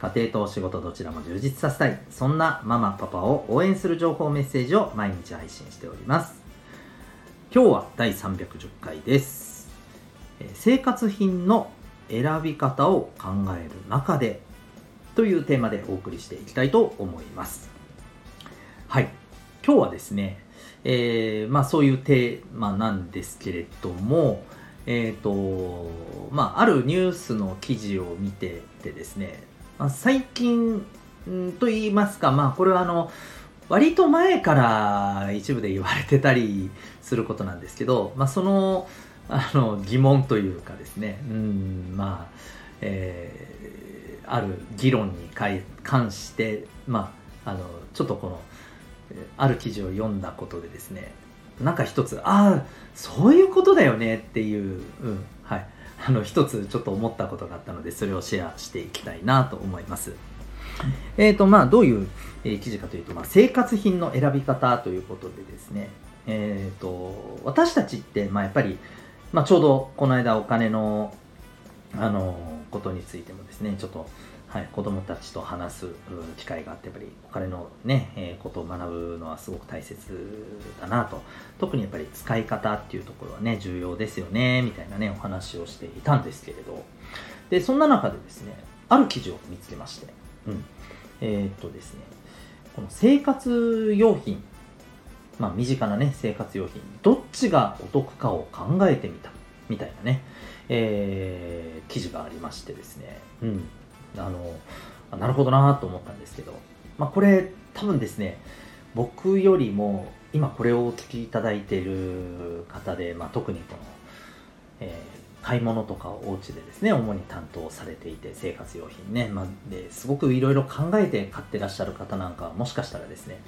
家庭と仕事どちらも充実させたい。そんなママパパを応援する情報メッセージを毎日配信しております。今日は第310回です。生活品の選び方を考える中でというテーマでお送りしていきたいと思います。はい。今日はですね、えー、まあそういうテーマなんですけれどもえっ、ー、とまああるニュースの記事を見ててですねまあ、最近と言いますか、まあ、これはあの、割と前から一部で言われてたりすることなんですけど、まあ、そのあの疑問というかですね、うん、まあ、えー、ある議論に関して、まあ、あのちょっとこの、ある記事を読んだことでですね、なんか一つ、ああ、そういうことだよねっていう、うん、あの一つちょっと思ったことがあったのでそれをシェアしていきたいなと思います。えーとまあ、どういう、え記事かというと、まあ、生活品の選び方ということでですね、えーと、私たちって、まあ、やっぱり、まあ、ちょうどこの間お金のあのことについてもですねちょっとはい、子供たちと話す機会があってやっぱりお金のね、え、ことを学ぶのはすごく大切だなと。特にやっぱり使い方っていうところはね重要ですよねみたいなねお話をしていたんですけれど。でそんな中でですねある記事を見つけまして、うん、えー、っとですねこの生活用品まあ身近なね生活用品どっちがお得かを考えてみたみたいなね、えー、記事がありましてですね。うん。あのなるほどなと思ったんですけど、まあ、これ多分ですね僕よりも今これをお聞きいただいている方で、まあ、特にこの、えー、買い物とかをお家でですね主に担当されていて生活用品ね、まあ、ですごくいろいろ考えて買ってらっしゃる方なんかはもしかしたらですね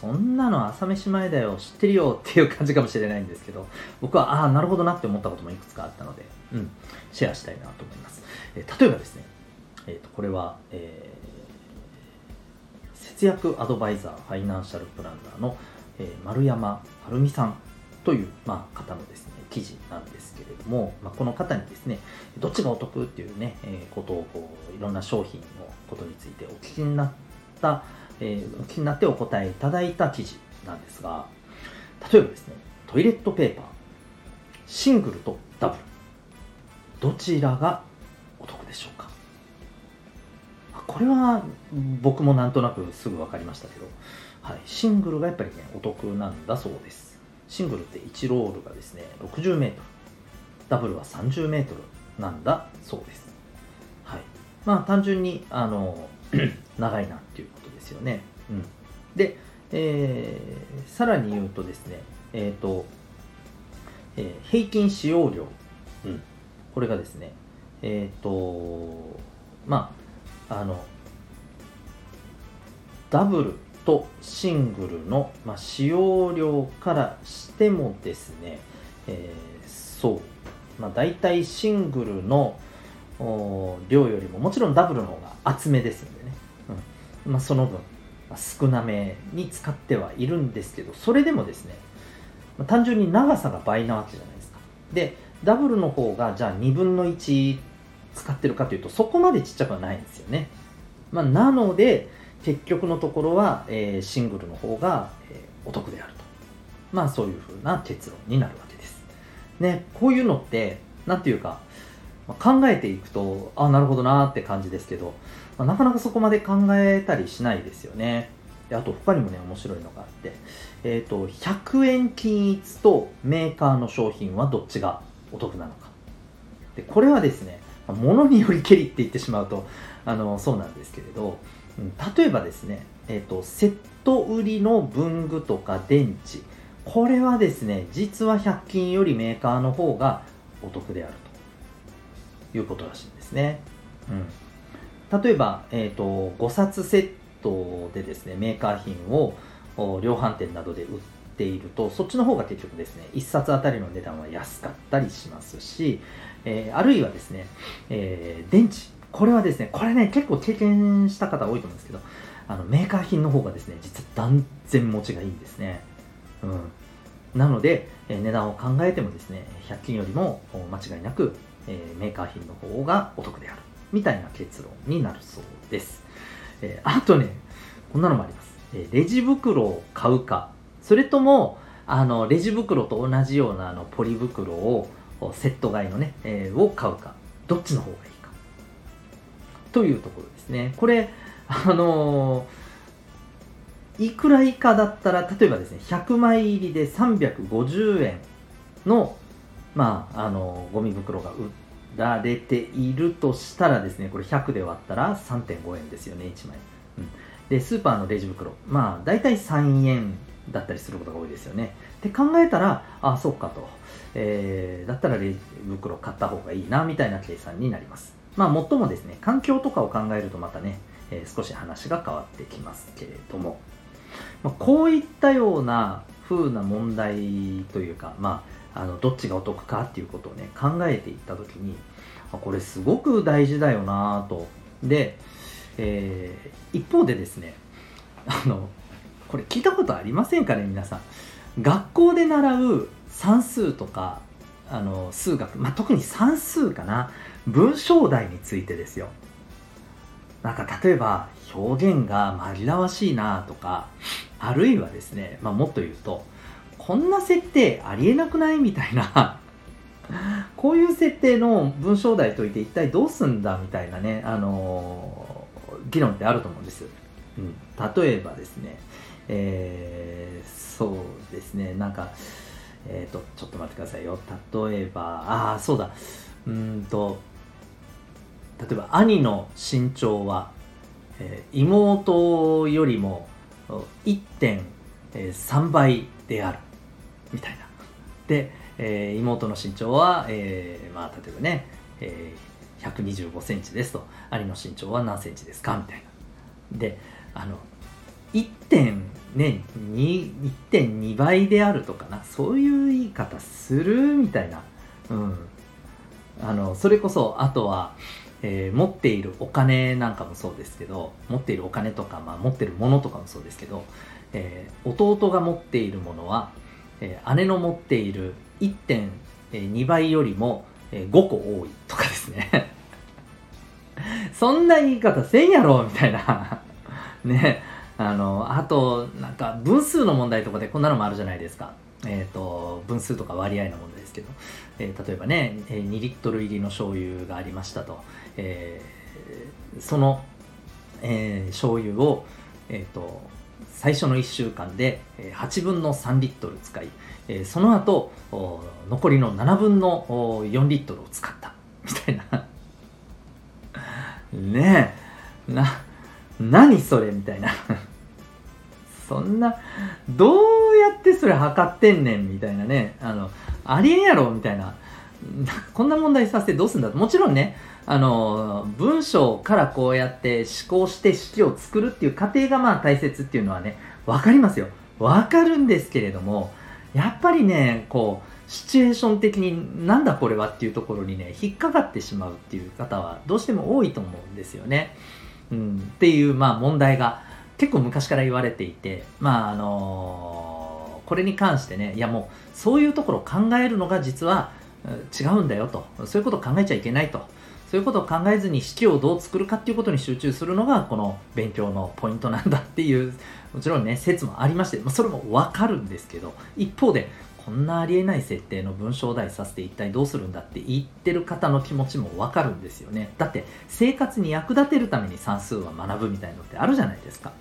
そんなの朝飯前だよ知ってるよっていう感じかもしれないんですけど僕はああなるほどなって思ったこともいくつかあったので、うん、シェアしたいなと思います、え、例えばですねえーと、これは、えー、節約アドバイザーファイナンシャルプランナーの、えー、丸山晴美さんという、まあ、方のですね記事なんですけれども、まあ、この方にですねどっちがお得っていうね、えー、ことをこういろんな商品のことについてお聞きになった、えー、お聞きになってお答えいただいた記事なんですが例えばですねトイレットペーパーシングルとダブルどちらがお得でしょうか？これは僕もなんとなくすぐ分かりましたけど、はい、シングルがやっぱりねお得なんだそうです。シングルって1ロールがですね 60m ダブルは 30m なんだそうです。はい。まあ単純にあの 長いなっていうことですよね、うん、で、えー、さらに言うとですねえっ、ー、と、えー、平均使用量、うん、これがですねえっ、ー、とまああのダブルとシングルの、まあ、使用量からしてもですね、えー、そう、まあ、大体シングルの量よりももちろんダブルの方が厚めですんでね、うん。まあ、その分、少なめに使ってはいるんですけどそれでもですね、ま、単純に長さが倍なわけじゃないですか。でダブルの方がじゃあ2分の1使ってるかというとそこまでちっちゃくはないんですよね、まあ、なので結局のところは、えー、シングルの方が、えー、お得であると。まあそういうふうな結論になるわけです。ねこういうのって何ていうかま考えていくとあなるほどなって感じですけど、まあ、なかなかそこまで考えたりしないですよね。であと他にもね面白いのがあって、えー、と100円均一とメーカーの商品はどっちがお得なのか。でこれはですねものによりけりって言ってしまうとあのそうなんですけれど、うん、例えばですね、えーと、セット売りの文具とか電池。これはですね実は100均よりメーカーの方がお得であると。いうことらしいんですね、うん、例えば、えーと、5冊セットでですねメーカー品を量販店などで売っているとそっちの方が結局ですね1冊あたりの値段は安かったりしますし、えー、あるいはですね、えー、電池。これはですねこれね結構経験した方多いと思うんですけどあのメーカー品の方がですね実は断然持ちがいいんですね、うん、なので、えー、値段を考えてもですね100均よりも間違いなく、え、メーカー品の方がお得である。みたいな結論になるそうです、え、あとねこんなのもあります、えレジ袋を買うかそれともあのレジ袋と同じようなあのポリ袋をセット買いのね、えー、を買うかどっちの方がいいかというところですね。これあのー、いくら以下だったら例えばですね100枚入りで350円のまああの、ゴミ袋が売られているとしたらですねこれ100で割ったら3.5円ですよね1枚、うん、でスーパーのレジ袋。まあ大体3円だったりすることが多いですよね。って考えたらああそっかと、えー、だったらレジ袋買った方がいいなみたいな計算になります。まあ最もですね環境とかを考えるとまたね、えー、少し話が変わってきますけれども、まあ、こういったような風な問題というかまああのどっちがお得かっていうことをね考えていった時にこれすごく大事だよなと。で、えー、一方でですね あのこれ聞いたことありませんかね皆さん。学校で習う算数とかあの数学、まあ、特に算数かな文章題についてですよ。なんか例えば表現が紛らわしいなとかあるいはですね、まあ、もっと言うとこんな設定ありえなくないみたいなこういう設定の文章題といて一体どうすんだみたいなね、あの、議論ってあると思うんです。うん、例えばですね、えー、そうですね、なんか、えっ、ー、と、ちょっと待ってくださいよ。例えば、ああ、そうだ、うんと、例えば兄の身長は、えー、妹よりも1.3倍である。みたいな。で、えー、妹の身長は、えー、まあ、例えばね、えー、125センチですと、兄の身長は何センチですか？みたいな。で、あの、1.2倍であるとかな、そういう言い方するみたいな。うん。あの、それこそ、あとは、えー、持っているお金なんかもそうですけど、持っているお金とか、まあ、持っているものとかもそうですけど、えー、弟が持っているものは、えー、姉の持っている1.2倍よりも5個多いとかですねそんな言い方せんやろみたいな ね。あの、あと、なんか分数の問題とかでこんなのもあるじゃないですか。えっ、ー、と、分数とか割合の問題ですけど、えー、例えばね、2リットル入りの醤油がありましたと。えー、その、えー、醤油を、えっ、と、最初の1週間で8分の3リットル使い、その後残りの7分の4リットルを使ったみたいなねえ。な何それみたいな。そんなどうやってそれ測ってんねんみたいなね。あのありえんやろみたいな。こんな問題させてどうすんだもちろんねあの文章からこうやって思考して式を作るっていう過程がまあ大切っていうのはね分かりますよ。分かるんですけれどもやっぱりねこうシチュエーション的になんだこれはっていうところにね引っかかってしまうっていう方はどうしても多いと思うんですよね。うん、っていうまあ問題が結構昔から言われていてまああのー、これに関してねいやもうそういうところを考えるのが実は違うんだよと。そういうことを考えちゃいけないと。そういうことを考えずに式をどう作るかっていうことに集中するのがこの勉強のポイントなんだっていうもちろんね説もありまして、ま、それもわかるんですけど一方でこんなありえない設定の文章題させて一体どうするんだって言ってる方の気持ちもわかるんですよねだって生活に役立てるために算数は学ぶみたいのってあるじゃないですか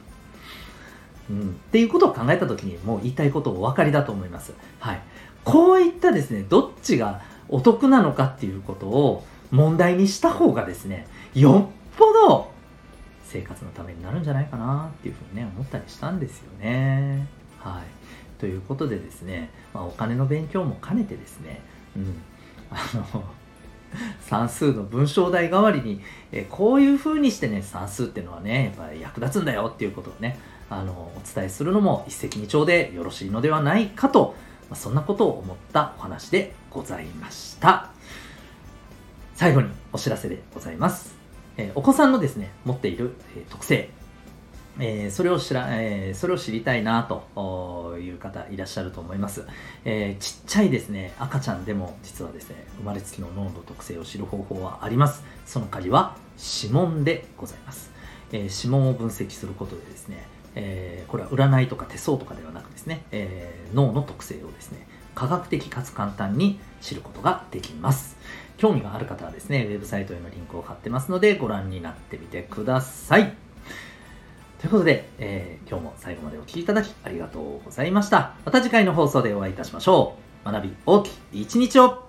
うん、っていうことを考えた時にもう言いたいことお分かりだと思います。はい。こういったですね、どっちがお得なのかっていうことを問題にした方がですね、よっぽど生活のためになるんじゃないかなっていうふうにね、思ったりしたんですよね。はい。ということでですね、まあ、お金の勉強も兼ねてですね、うん、あの、算数の文章題代わりに、え、こういう風にしてね、算数っていうのはね、やっぱり役立つんだよっていうことをね、あの、お伝えするのも一石二鳥でよろしいのではないかと、まあ、そんなことを思ったお話でございました。最後にお知らせでございます。え、お子さんのですね、持っている、えー、特性、えー、それを知ら、えー、それを知りたいなという方いらっしゃると思います、えー、ちっちゃいですね、赤ちゃんでも実はですね、生まれつきの脳の特性を知る方法はあります。その鍵は指紋でございます。え指紋を分析することでですね、えこれは占いとか手相とかではなくですね、え脳の特性をですね、科学的かつ簡単に知ることができます。興味がある方はですね、ウェブサイトへのリンクを貼ってますので、ご覧になってみてください。ということで、えー、今日も最後までお聴きいただきありがとうございました。また次回の放送でお会いいたしましょう。学び大きい一日を